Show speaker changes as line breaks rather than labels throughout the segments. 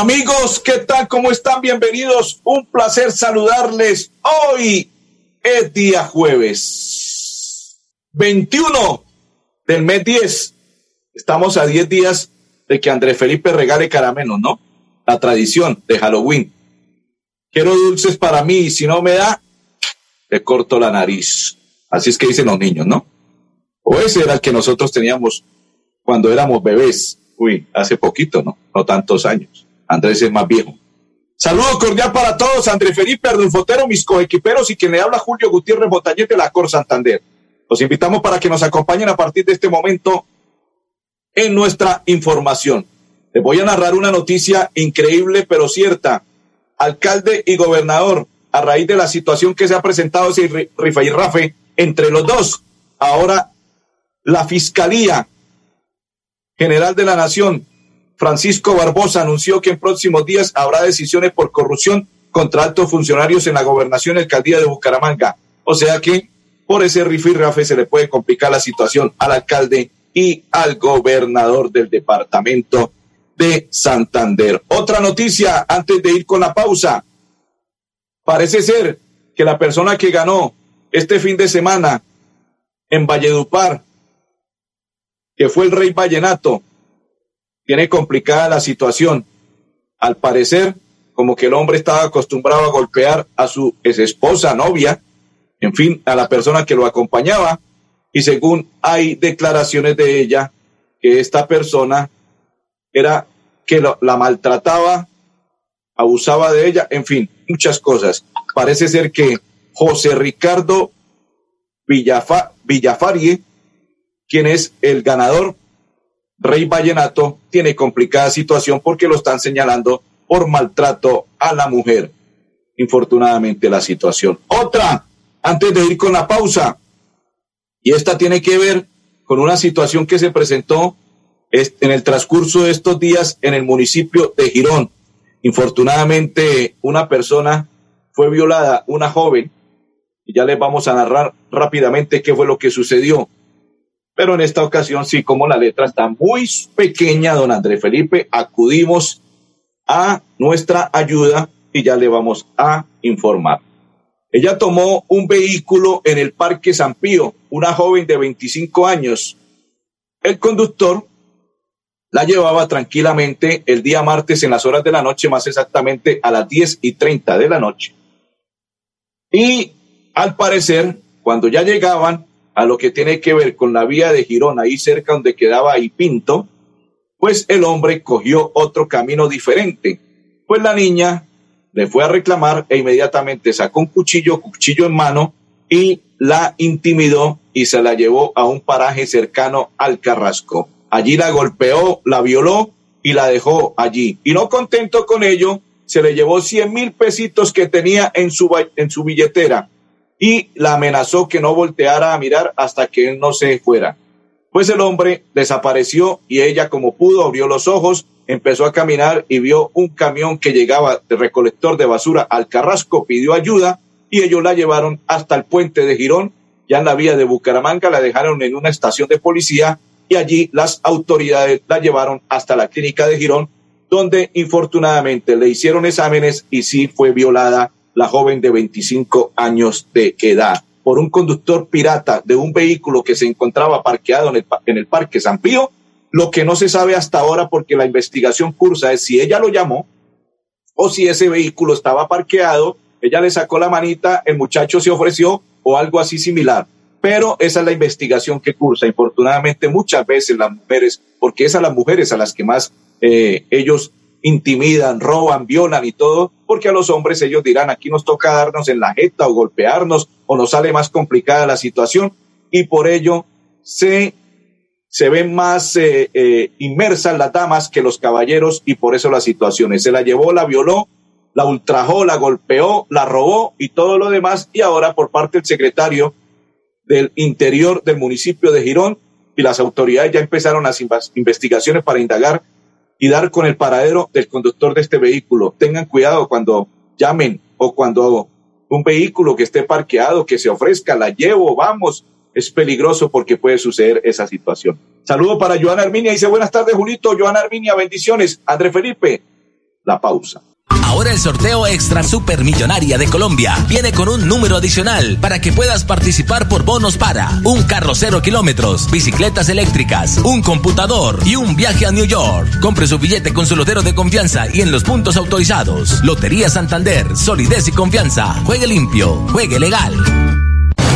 Amigos, ¿qué tal? ¿Cómo están? Bienvenidos. Un placer saludarles. Hoy es día jueves 21 del mes 10. Estamos a 10 días de que Andrés Felipe regale caramelos, ¿no? La tradición de Halloween. Quiero dulces para mí y si no me da, le corto la nariz. Así es que dicen los niños, ¿no? O ese era el que nosotros teníamos cuando éramos bebés. Uy, hace poquito, ¿no? No tantos años. Andrés es más viejo. Saludo cordial para todos, Andrés Felipe Ardulfotero, mis coequiperos y quien le habla Julio Gutiérrez Botañez de la Cor Santander. Los invitamos para que nos acompañen a partir de este momento en nuestra información. Les voy a narrar una noticia increíble pero cierta. Alcalde y gobernador, a raíz de la situación que se ha presentado ese rifa y rafe entre los dos, ahora la Fiscalía General de la Nación Francisco Barbosa anunció que en próximos días habrá decisiones por corrupción contra altos funcionarios en la gobernación y alcaldía de Bucaramanga. O sea que por ese rifirrafe se le puede complicar la situación al alcalde y al gobernador del departamento de Santander. Otra noticia antes de ir con la pausa. Parece ser que la persona que ganó este fin de semana en Valledupar, que fue el rey Vallenato, tiene complicada la situación. Al parecer, como que el hombre estaba acostumbrado a golpear a su esposa, novia, en fin, a la persona que lo acompañaba, y según hay declaraciones de ella, que esta persona era que la maltrataba, abusaba de ella, en fin, muchas cosas. Parece ser que José Ricardo Villafa, Villafarie, quien es el ganador Rey Vallenato tiene complicada situación porque lo están señalando por maltrato a la mujer. Infortunadamente la situación. Otra, antes de ir con la pausa, y esta tiene que ver con una situación que se presentó en el transcurso de estos días en el municipio de Girón. Infortunadamente, una persona fue violada, una joven, y ya les vamos a narrar rápidamente qué fue lo que sucedió. Pero en esta ocasión, sí, como la letra está muy pequeña, don Andrés Felipe, acudimos a nuestra ayuda y ya le vamos a informar. Ella tomó un vehículo en el Parque San Pío, una joven de 25 años. El conductor la llevaba tranquilamente el día martes en las horas de la noche, más exactamente a las 10 y 30 de la noche. Y al parecer, cuando ya llegaban, a lo que tiene que ver con la vía de Girón, ahí cerca donde quedaba Pinto, pues el hombre cogió otro camino diferente. Pues la niña le fue a reclamar e inmediatamente sacó un cuchillo, cuchillo en mano, y la intimidó y se la llevó a un paraje cercano al Carrasco. Allí la golpeó, la violó y la dejó allí. Y no contento con ello, se le llevó cien mil pesitos que tenía en su, en su billetera y la amenazó que no volteara a mirar hasta que él no se fuera. Pues el hombre desapareció y ella como pudo abrió los ojos, empezó a caminar y vio un camión que llegaba de recolector de basura al Carrasco, pidió ayuda y ellos la llevaron hasta el puente de Girón, ya en la vía de Bucaramanga, la dejaron en una estación de policía y allí las autoridades la llevaron hasta la clínica de Girón, donde infortunadamente le hicieron exámenes y sí fue violada la joven de 25 años de edad por un conductor pirata de un vehículo que se encontraba parqueado en el, Parque San Pío. Lo que no se sabe hasta ahora porque la investigación cursa es si ella lo llamó o si ese vehículo estaba parqueado, ella le sacó la manita, el muchacho se ofreció o algo así similar. Pero esa es la investigación que cursa. Infortunadamente, muchas veces las mujeres, porque es a las mujeres a las que más eh, ellos intimidan, roban, violan y todo, porque a los hombres ellos dirán, aquí nos toca darnos en la jeta o golpearnos o nos sale más complicada la situación y por ello se, se ven más eh, eh, inmersas las damas que los caballeros y por eso las situaciones. Se la llevó, la violó la ultrajó, la golpeó, la robó y todo lo demás. Y ahora por parte del secretario del Interior del municipio de Girón y las autoridades ya empezaron las investigaciones para indagar y dar con el paradero del conductor de este vehículo. Tengan cuidado cuando llamen o cuando un vehículo que esté parqueado, que se ofrezca, la llevo, vamos, es peligroso porque puede suceder esa situación. Saludo para Joana Arminia, dice buenas tardes Julito, Joana Arminia, bendiciones. André Felipe, la pausa.
Ahora el sorteo Extra Supermillonaria de Colombia viene con un número adicional para que puedas participar por bonos para un carro cero kilómetros, bicicletas eléctricas, un computador y un viaje a New York. Compre su billete con su lotero de confianza y en los puntos autorizados. Lotería Santander, solidez y confianza. Juegue limpio, juegue legal.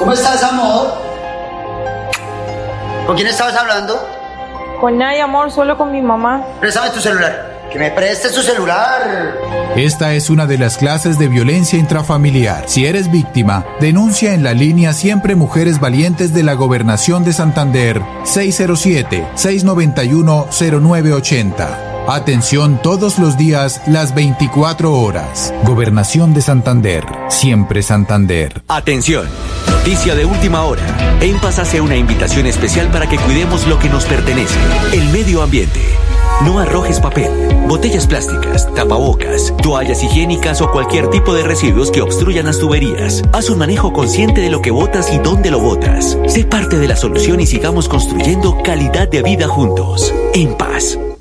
¿Cómo estás, amor? ¿Con quién estabas hablando?
Con nadie, amor, solo con mi mamá.
Préstame tu celular. Que me prestes tu celular.
Esta es una de las clases de violencia intrafamiliar. Si eres víctima, denuncia en la línea Siempre Mujeres Valientes de la Gobernación de Santander 607-691-0980. Atención todos los días, las 24 horas. Gobernación de Santander. Siempre Santander.
Atención. Noticia de última hora. En Paz hace una invitación especial para que cuidemos lo que nos pertenece, el medio ambiente. No arrojes papel, botellas plásticas, tapabocas, toallas higiénicas o cualquier tipo de residuos que obstruyan las tuberías. Haz un manejo consciente de lo que botas y dónde lo botas. Sé parte de la solución y sigamos construyendo calidad de vida juntos. En paz.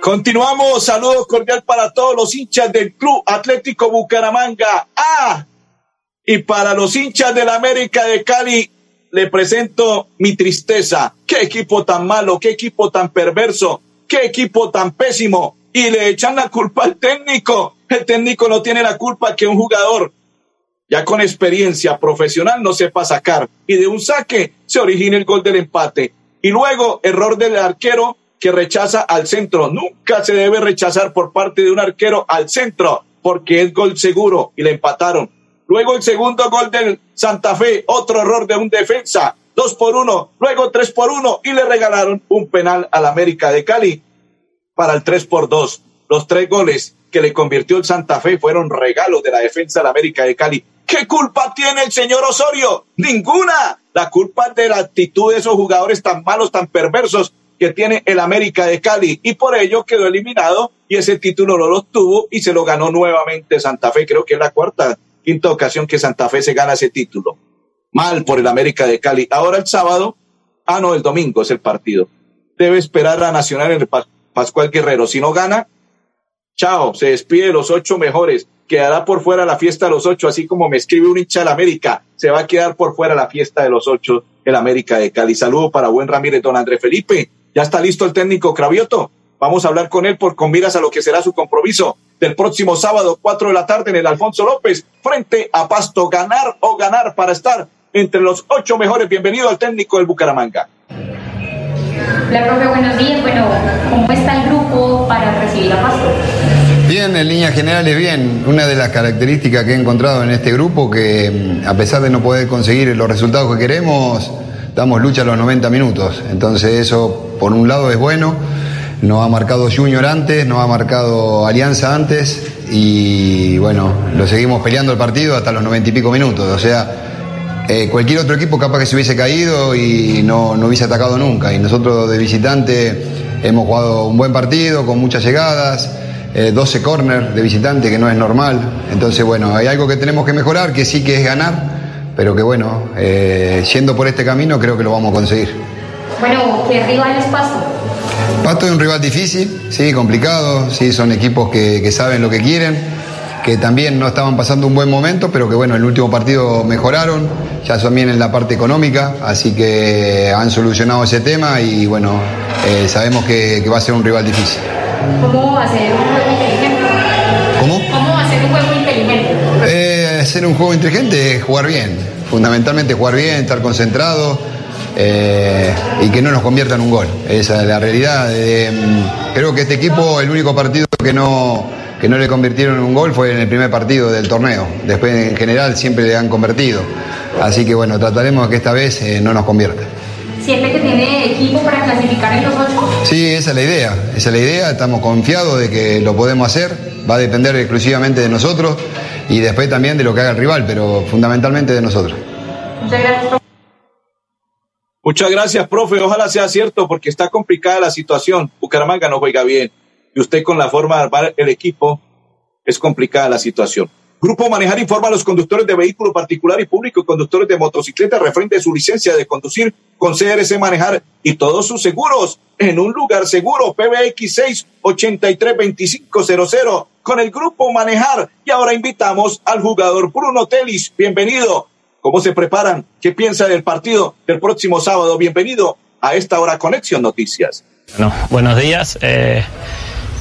Continuamos, saludos cordial para todos los hinchas del Club Atlético Bucaramanga. Ah, y para los hinchas del América de Cali, le presento mi tristeza. Qué equipo tan malo, qué equipo tan perverso, qué equipo tan pésimo. Y le echan la culpa al técnico. El técnico no tiene la culpa que un jugador ya con experiencia profesional no sepa sacar. Y de un saque se origina el gol del empate. Y luego, error del arquero que rechaza al centro. Nunca se debe rechazar por parte de un arquero al centro, porque es gol seguro y le empataron. Luego el segundo gol del Santa Fe, otro error de un defensa, dos por uno, luego tres por uno y le regalaron un penal al América de Cali para el tres por dos. Los tres goles que le convirtió el Santa Fe fueron regalos de la defensa del América de Cali. ¿Qué culpa tiene el señor Osorio? Ninguna. La culpa es de la actitud de esos jugadores tan malos, tan perversos que tiene el América de Cali y por ello quedó eliminado y ese título no lo obtuvo y se lo ganó nuevamente Santa Fe. Creo que es la cuarta, quinta ocasión que Santa Fe se gana ese título. Mal por el América de Cali. Ahora el sábado, ah no, el domingo es el partido. Debe esperar a Nacional en el Pascual Guerrero. Si no gana, chao, se despide los ocho mejores quedará por fuera la fiesta de los ocho, así como me escribe un hincha del América, se va a quedar por fuera la fiesta de los ocho el América de Cali. Saludo para buen Ramírez, don André Felipe. Ya está listo el técnico Cravioto Vamos a hablar con él por con miras a lo que será su compromiso del próximo sábado, 4 de la tarde, en el Alfonso López, frente a Pasto. Ganar o ganar para estar entre los ocho mejores. Bienvenido al técnico del Bucaramanga.
Hola, profe, buenos días. Bueno, ¿cómo está el grupo para recibir a Pasto?
Bien, en líneas generales bien. Una de las características que he encontrado en este grupo, que mm, a pesar de no poder conseguir los resultados que queremos, damos lucha a los 90 minutos. Entonces eso, por un lado, es bueno. Nos ha marcado Junior antes, nos ha marcado Alianza antes y bueno, lo seguimos peleando el partido hasta los 90 y pico minutos. O sea, eh, cualquier otro equipo capaz que se hubiese caído y no, no hubiese atacado nunca. Y nosotros de visitante hemos jugado un buen partido con muchas llegadas. 12 eh, corners de visitante, que no es normal. Entonces, bueno, hay algo que tenemos que mejorar, que sí que es ganar, pero que bueno, eh, yendo por este camino creo que lo vamos a conseguir.
Bueno, ¿qué rival es Pasto?
Pasto es un rival difícil, sí, complicado, sí, son equipos que, que saben lo que quieren, que también no estaban pasando un buen momento, pero que bueno, el último partido mejoraron, ya también en la parte económica, así que han solucionado ese tema y bueno, eh, sabemos que, que va a ser un rival difícil.
¿Cómo hacer un juego inteligente?
¿Cómo?
¿Cómo hacer un juego inteligente?
Eh, hacer un juego inteligente es jugar bien. Fundamentalmente jugar bien, estar concentrado eh, y que no nos convierta en un gol. Esa es la realidad. Eh, creo que este equipo, el único partido que no, que no le convirtieron en un gol fue en el primer partido del torneo. Después, en general, siempre le han convertido. Así que bueno, trataremos de que esta vez eh, no nos convierta.
¿Siente que tiene equipo para clasificar en los ocho?
Sí, esa es la idea. Esa es la idea. Estamos confiados de que lo podemos hacer. Va a depender exclusivamente de nosotros y después también de lo que haga el rival, pero fundamentalmente de nosotros.
Muchas gracias.
Muchas gracias, profe. Ojalá sea cierto porque está complicada la situación. Bucaramanga no juega bien. Y usted con la forma de armar el equipo es complicada la situación. Grupo Manejar informa a los conductores de vehículo particular y público y conductores de motocicleta referente a su licencia de conducir con CRC Manejar y todos sus seguros en un lugar seguro. PBX 6832500 con el Grupo Manejar. Y ahora invitamos al jugador Bruno Telis. Bienvenido. ¿Cómo se preparan? ¿Qué piensa del partido del próximo sábado? Bienvenido a esta hora Conexión Noticias.
Bueno, buenos días. Eh,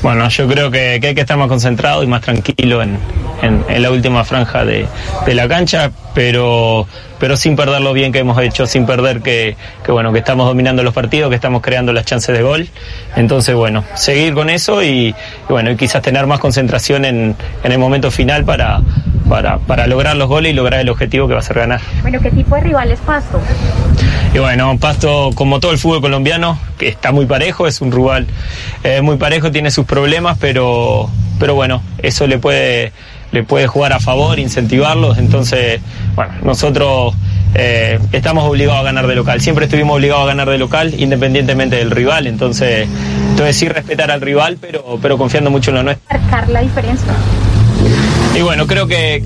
bueno, yo creo que, que, hay que estar más concentrado y más tranquilo en, en, la última franja de, de, la cancha, pero, pero sin perder lo bien que hemos hecho, sin perder que, que, bueno, que estamos dominando los partidos, que estamos creando las chances de gol. Entonces, bueno, seguir con eso y, y bueno, y quizás tener más concentración en, en el momento final para, para, para, lograr los goles y lograr el objetivo que va a ser ganar.
Bueno, ¿qué tipo de rival es Pasto?
Y bueno, Pasto, como todo el fútbol colombiano, que está muy parejo, es un rival eh, muy parejo, tiene sus problemas, pero, pero bueno, eso le puede, le puede jugar a favor, incentivarlos. Entonces, bueno, nosotros eh, estamos obligados a ganar de local. Siempre estuvimos obligados a ganar de local, independientemente del rival. Entonces, entonces sí respetar al rival, pero, pero confiando mucho en lo nuestro.
Marcar la diferencia.
Y bueno, creo que,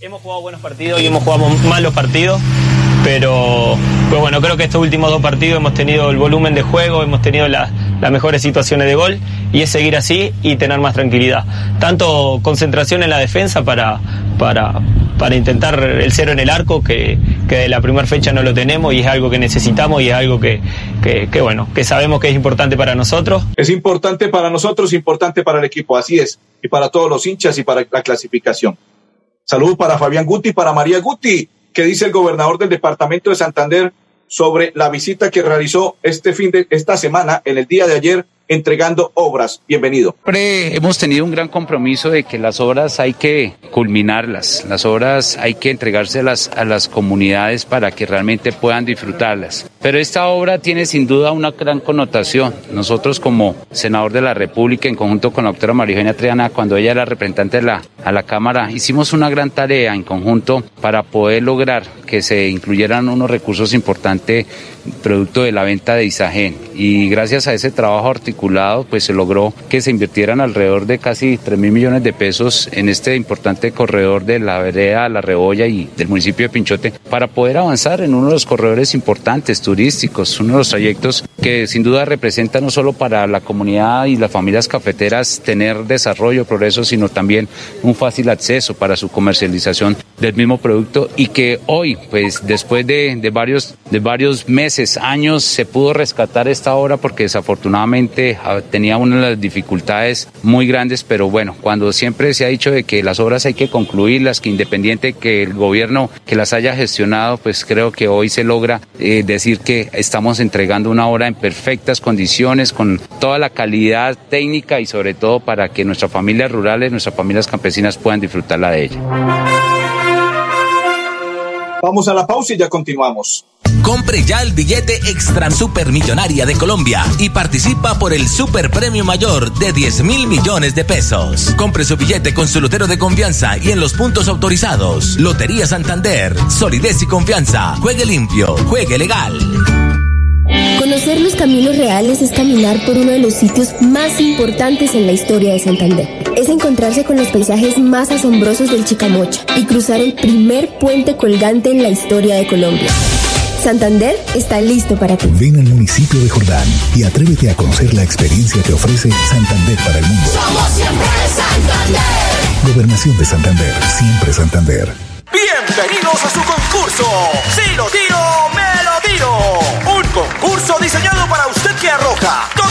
hemos jugado buenos partidos y hemos jugado malos partidos pero pues bueno, creo que estos últimos dos partidos hemos tenido el volumen de juego, hemos tenido la, las mejores situaciones de gol y es seguir así y tener más tranquilidad. Tanto concentración en la defensa para, para, para intentar el cero en el arco, que, que de la primera fecha no lo tenemos y es algo que necesitamos y es algo que, que, bueno, que sabemos que es importante para nosotros.
Es importante para nosotros, importante para el equipo, así es, y para todos los hinchas y para la clasificación. Saludos para Fabián Guti, para María Guti que dice el gobernador del departamento de Santander sobre la visita que realizó este fin de esta semana, en el día de ayer, entregando obras. Bienvenido.
Hemos tenido un gran compromiso de que las obras hay que culminarlas, las obras hay que entregárselas a las comunidades para que realmente puedan disfrutarlas. Pero esta obra tiene sin duda una gran connotación. Nosotros como senador de la República, en conjunto con la doctora María Eugenia Triana, cuando ella era representante de la, a la Cámara, hicimos una gran tarea en conjunto para poder lograr que se incluyeran unos recursos importantes producto de la venta de Isagen. Y gracias a ese trabajo articulado, pues se logró que se invirtieran alrededor de casi 3 mil millones de pesos en este importante corredor de la vereda, la Rebolla y del municipio de Pinchote para poder avanzar en uno de los corredores importantes turísticos, uno de los trayectos que sin duda representa no solo para la comunidad y las familias cafeteras tener desarrollo, progreso, sino también un fácil acceso para su comercialización del mismo producto y que hoy, pues después de, de varios, de varios meses, años, se pudo rescatar esta obra porque desafortunadamente ah, tenía una de las dificultades muy grandes, pero bueno, cuando siempre se ha dicho de que las obras hay que concluirlas, que independiente que el gobierno que las haya gestionado, pues creo que hoy se logra eh, decir que estamos entregando una obra en perfectas condiciones, con toda la calidad técnica y sobre todo para que nuestras familias rurales, nuestras familias campesinas puedan disfrutarla de ella.
Vamos a la pausa y ya continuamos.
Compre ya el billete Extra Supermillonaria de Colombia y participa por el Super Premio Mayor de 10 mil millones de pesos. Compre su billete con su lotero de confianza y en los puntos autorizados. Lotería Santander, solidez y confianza. Juegue limpio, juegue legal.
Conocer los caminos reales es caminar por uno de los sitios más importantes en la historia de Santander. Es encontrarse con los paisajes más asombrosos del Chicamocha y cruzar el primer puente colgante en la historia de Colombia. Santander está listo para ti.
Ven al municipio de Jordán y atrévete a conocer la experiencia que ofrece Santander para el mundo.
Somos siempre Santander.
Gobernación de Santander, siempre Santander.
Bienvenidos a su concurso. Si lo tiro, me lo tiro. Un concurso diseñado para usted que arroja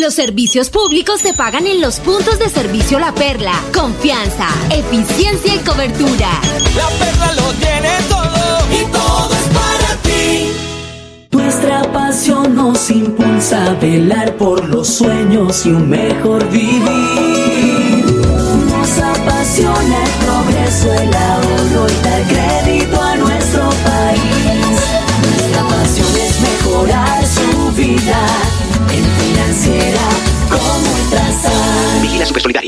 Los servicios públicos se pagan en los puntos de servicio La Perla. Confianza, eficiencia y cobertura.
La perla lo tiene todo y todo es para ti.
Nuestra pasión nos impulsa a velar por los sueños y un mejor vivir. Nos apasiona el progreso, el ahorro y dar crédito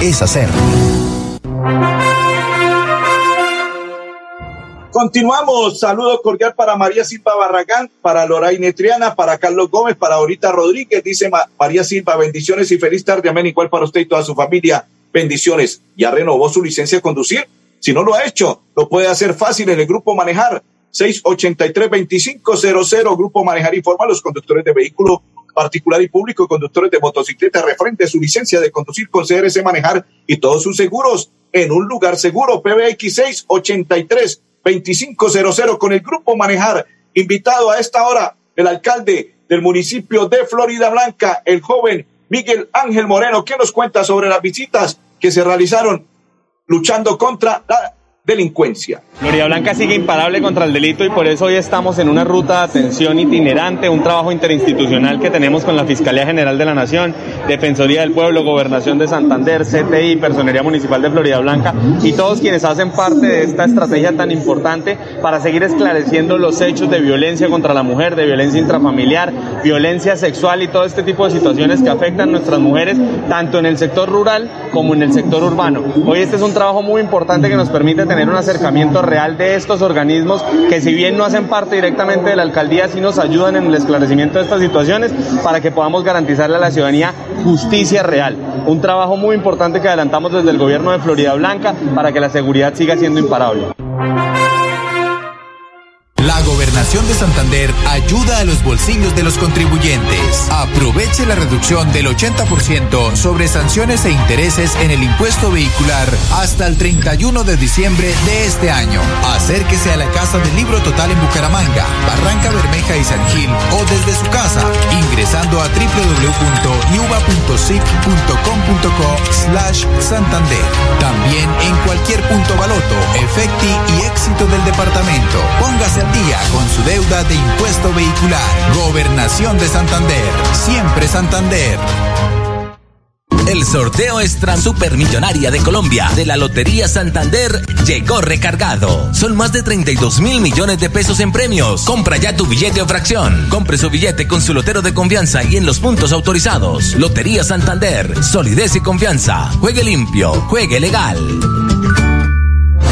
Es hacer.
Continuamos. Saludo cordial para María Silva Barragán, para Loraine Triana, para Carlos Gómez, para Ahorita Rodríguez. Dice Ma- María Silva, bendiciones y feliz tarde. Amén. Igual para usted y toda su familia. Bendiciones. ¿Ya renovó su licencia de conducir? Si no lo ha hecho, lo puede hacer fácil en el Grupo Manejar. 683-2500. Grupo Manejar informa a los conductores de vehículo particular y público conductores de motocicleta referente su licencia de conducir con CRC Manejar y todos sus seguros en un lugar seguro. PBX 683 2500 con el Grupo Manejar. Invitado a esta hora el alcalde del municipio de Florida Blanca, el joven Miguel Ángel Moreno, que nos cuenta sobre las visitas que se realizaron luchando contra la delincuencia.
Florida Blanca sigue imparable contra el delito y por eso hoy estamos en una ruta de atención itinerante, un trabajo interinstitucional que tenemos con la Fiscalía General de la Nación, Defensoría del Pueblo, Gobernación de Santander, CTI, Personería Municipal de Florida Blanca y todos quienes hacen parte de esta estrategia tan importante para seguir esclareciendo los hechos de violencia contra la mujer, de violencia intrafamiliar, violencia sexual y todo este tipo de situaciones que afectan a nuestras mujeres, tanto en el sector rural como en el sector urbano. Hoy este es un trabajo muy importante que nos permite tener un acercamiento real de estos organismos que si bien no hacen parte directamente de la alcaldía, sí nos ayudan en el esclarecimiento de estas situaciones para que podamos garantizarle a la ciudadanía justicia real. Un trabajo muy importante que adelantamos desde el gobierno de Florida Blanca para que la seguridad siga siendo imparable.
Gobernación de Santander ayuda a los bolsillos de los contribuyentes. Aproveche la reducción del 80% sobre sanciones e intereses en el impuesto vehicular hasta el 31 de diciembre de este año. Acérquese a la Casa del Libro Total en Bucaramanga, Barranca Bermeja y San Gil o desde su casa ingresando a www.yuba.sic.com.co slash Santander. También en cualquier punto baloto, efecti y éxito del departamento. Póngase al día con su deuda de impuesto vehicular. Gobernación de Santander. Siempre Santander.
El sorteo extra supermillonaria de Colombia de la Lotería Santander llegó recargado. Son más de 32 mil millones de pesos en premios. Compra ya tu billete o fracción. Compre su billete con su lotero de confianza y en los puntos autorizados. Lotería Santander. Solidez y confianza. Juegue limpio. Juegue legal.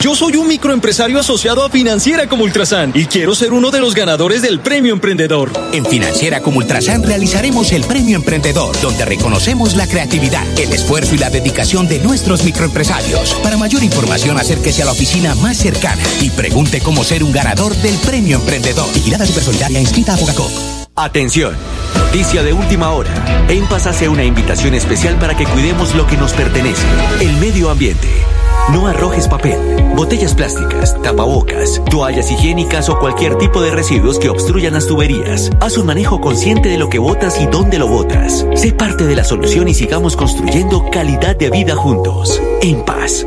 Yo soy un microempresario asociado a Financiera como Ultrasan y quiero ser uno de los ganadores del Premio Emprendedor.
En Financiera como Ultrasan realizaremos el Premio Emprendedor, donde reconocemos la creatividad, el esfuerzo y la dedicación de nuestros microempresarios. Para mayor información, acérquese a la oficina más cercana y pregunte cómo ser un ganador del Premio Emprendedor. Vigilada Supersolidaria inscrita a Bogacop.
Atención, noticia de última hora. En Paz hace una invitación especial para que cuidemos lo que nos pertenece, el medio ambiente. No arrojes papel, botellas plásticas, tapabocas, toallas higiénicas o cualquier tipo de residuos que obstruyan las tuberías. Haz un manejo consciente de lo que botas y dónde lo botas. Sé parte de la solución y sigamos construyendo calidad de vida juntos. En paz.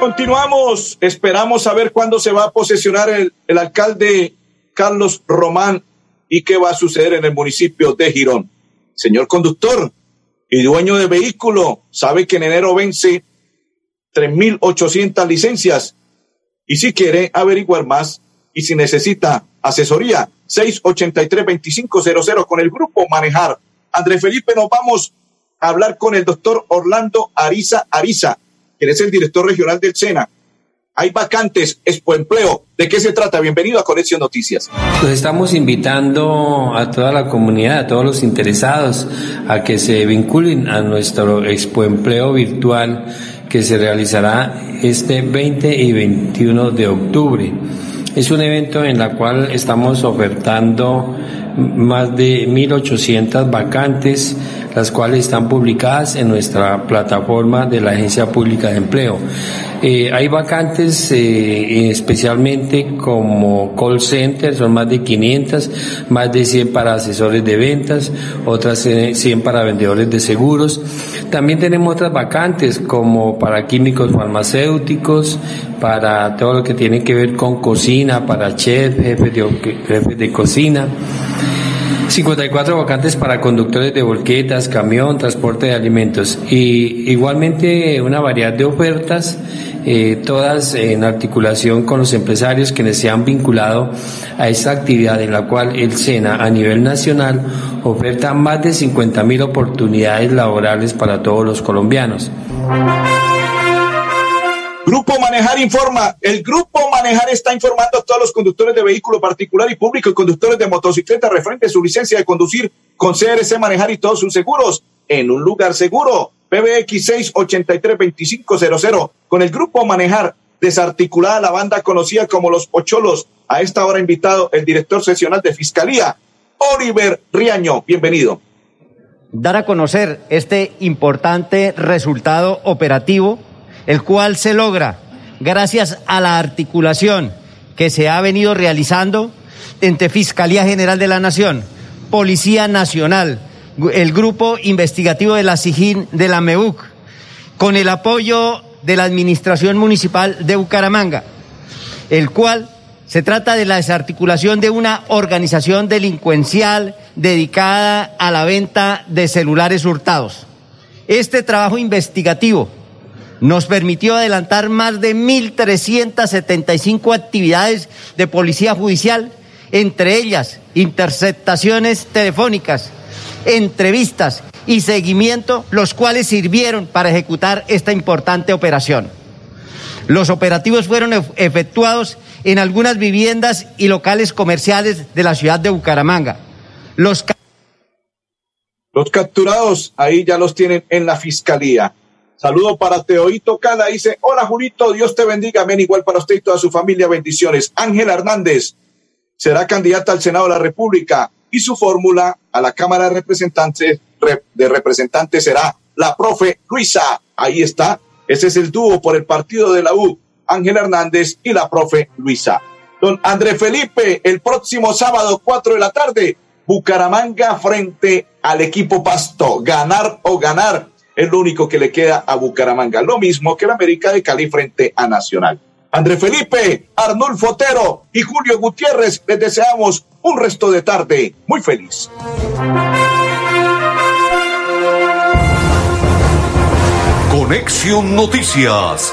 Continuamos, esperamos saber cuándo se va a posesionar el, el alcalde Carlos Román y qué va a suceder en el municipio de Girón. Señor conductor, y dueño de vehículo sabe que en enero vence 3.800 licencias. Y si quiere averiguar más y si necesita asesoría, 683-2500 con el grupo Manejar. André Felipe, nos vamos a hablar con el doctor Orlando Ariza Ariza, quien es el director regional del SENA. Hay vacantes, Expo Empleo. ¿De qué se trata? Bienvenido a Conexión Noticias.
Estamos invitando a toda la comunidad, a todos los interesados, a que se vinculen a nuestro Expo Empleo virtual que se realizará este 20 y 21 de octubre. Es un evento en el cual estamos ofertando más de 1.800 vacantes, las cuales están publicadas en nuestra plataforma de la Agencia Pública de Empleo. Eh, hay vacantes eh, especialmente como call center, son más de 500, más de 100 para asesores de ventas, otras 100 para vendedores de seguros. También tenemos otras vacantes como para químicos farmacéuticos, para todo lo que tiene que ver con cocina, para chef, jefe de, jefe de cocina. 54 vacantes para conductores de volquetas, camión, transporte de alimentos y igualmente una variedad de ofertas, eh, todas en articulación con los empresarios quienes se han vinculado a esta actividad en la cual el SENA a nivel nacional oferta más de 50 mil oportunidades laborales para todos los colombianos.
Grupo Manejar informa. El Grupo Manejar está informando a todos los conductores de vehículo particular y público y conductores de motocicleta referente a su licencia de conducir con CRC Manejar y todos sus seguros en un lugar seguro. PBX 683-2500. Con el Grupo Manejar desarticulada la banda conocida como Los Pocholos. A esta hora invitado el director sesional de Fiscalía, Oliver Riaño. Bienvenido.
Dar a conocer este importante resultado operativo el cual se logra gracias a la articulación que se ha venido realizando entre Fiscalía General de la Nación, Policía Nacional, el Grupo Investigativo de la SIGIN de la MEUC, con el apoyo de la Administración Municipal de Bucaramanga, el cual se trata de la desarticulación de una organización delincuencial dedicada a la venta de celulares hurtados. Este trabajo investigativo nos permitió adelantar más de 1.375 actividades de policía judicial, entre ellas interceptaciones telefónicas, entrevistas y seguimiento, los cuales sirvieron para ejecutar esta importante operación. Los operativos fueron efectuados en algunas viviendas y locales comerciales de la ciudad de Bucaramanga. Los,
los capturados ahí ya los tienen en la fiscalía. Saludo para Teoito Cala. Dice, hola Julito, Dios te bendiga. Amén. Igual para usted y toda su familia. Bendiciones. Ángela Hernández será candidata al Senado de la República y su fórmula a la Cámara de Representantes, de Representantes será la profe Luisa. Ahí está. Ese es el dúo por el partido de la U. Ángela Hernández y la profe Luisa. Don André Felipe, el próximo sábado, 4 de la tarde, Bucaramanga frente al equipo Pasto. Ganar o ganar es lo único que le queda a Bucaramanga. Lo mismo que la América de Cali frente a Nacional. André Felipe, Arnulfo Otero y Julio Gutiérrez, les deseamos un resto de tarde muy feliz.
Conexión Noticias